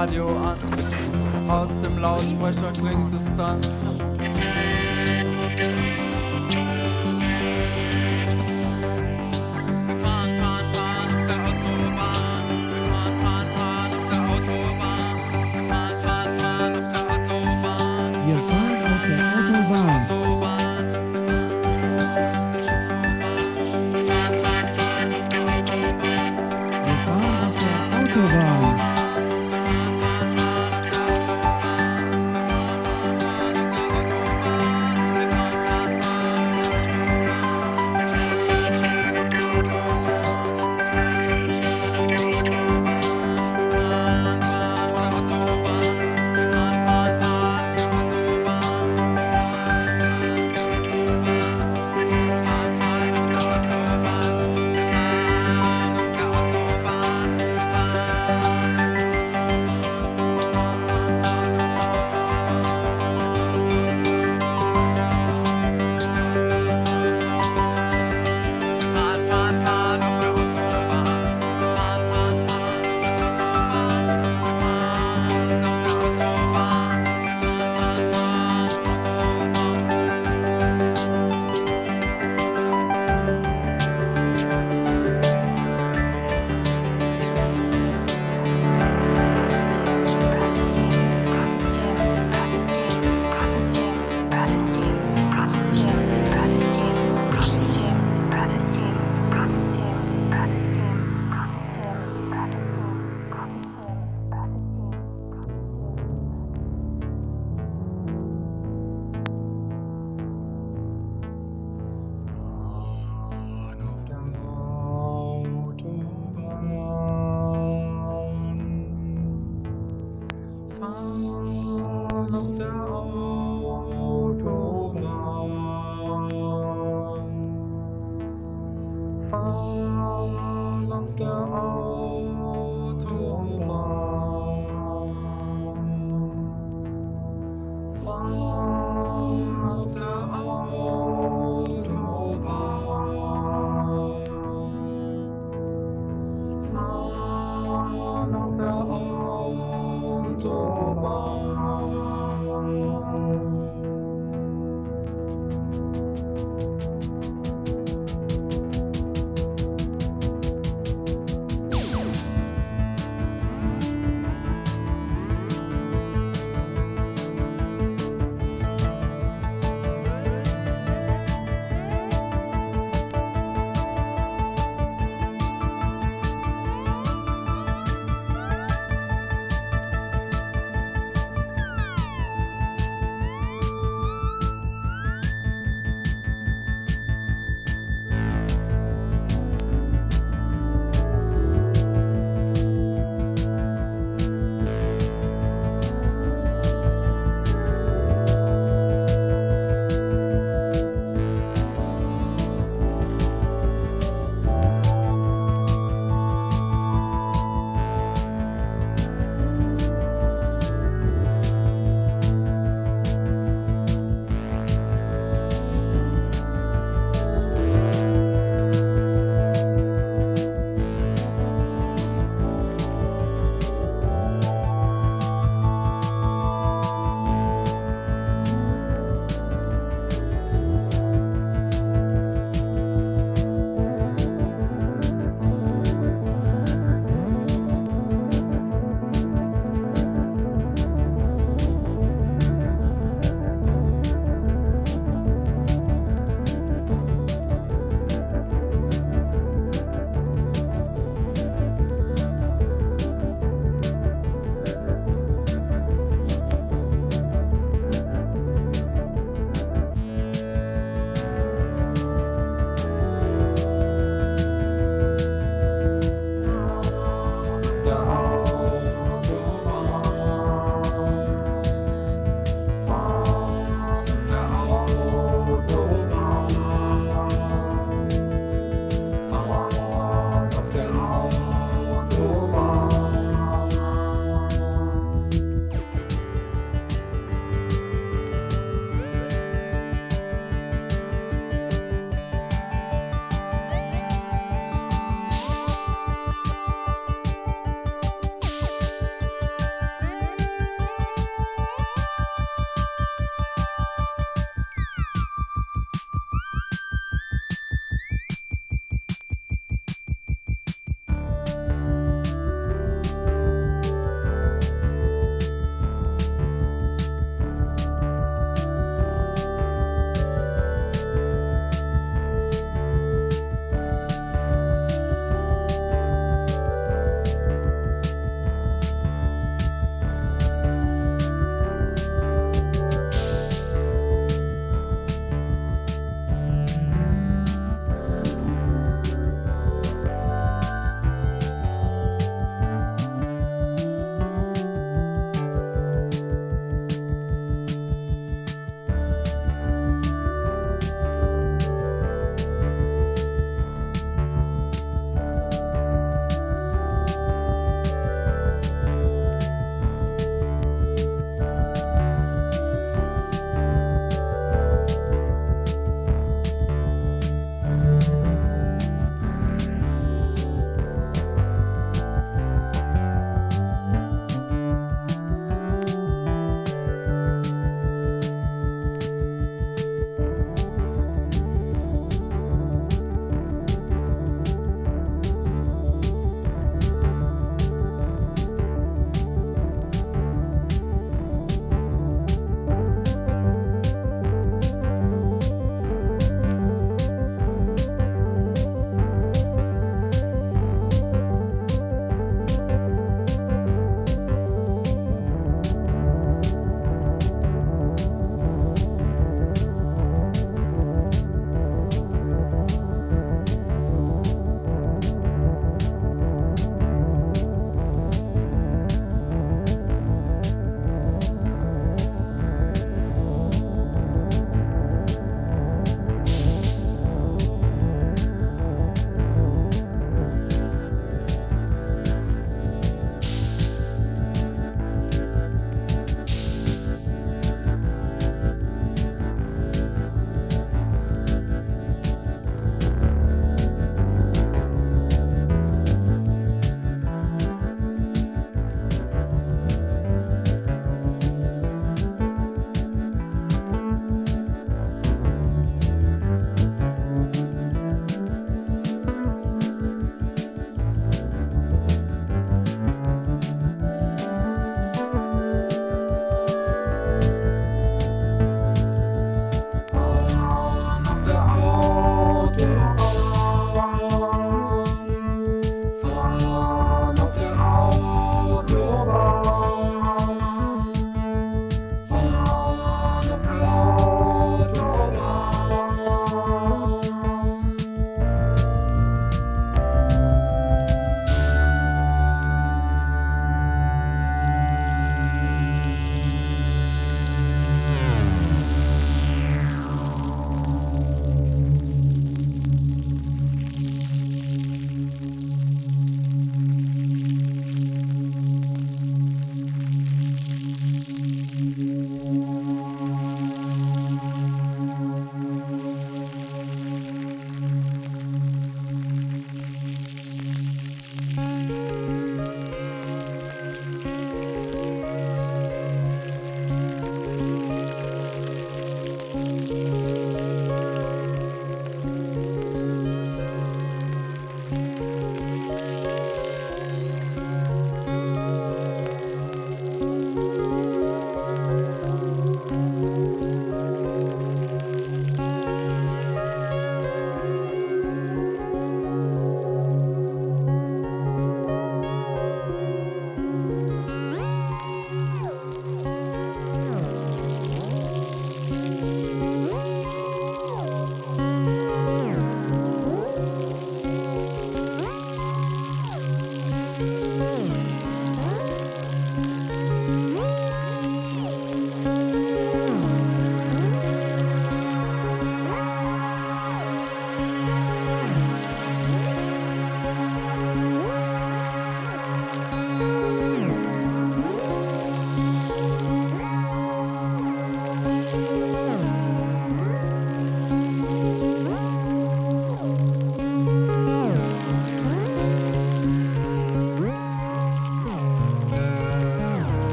Radio an. Aus dem Lautsprecher klingt es dann.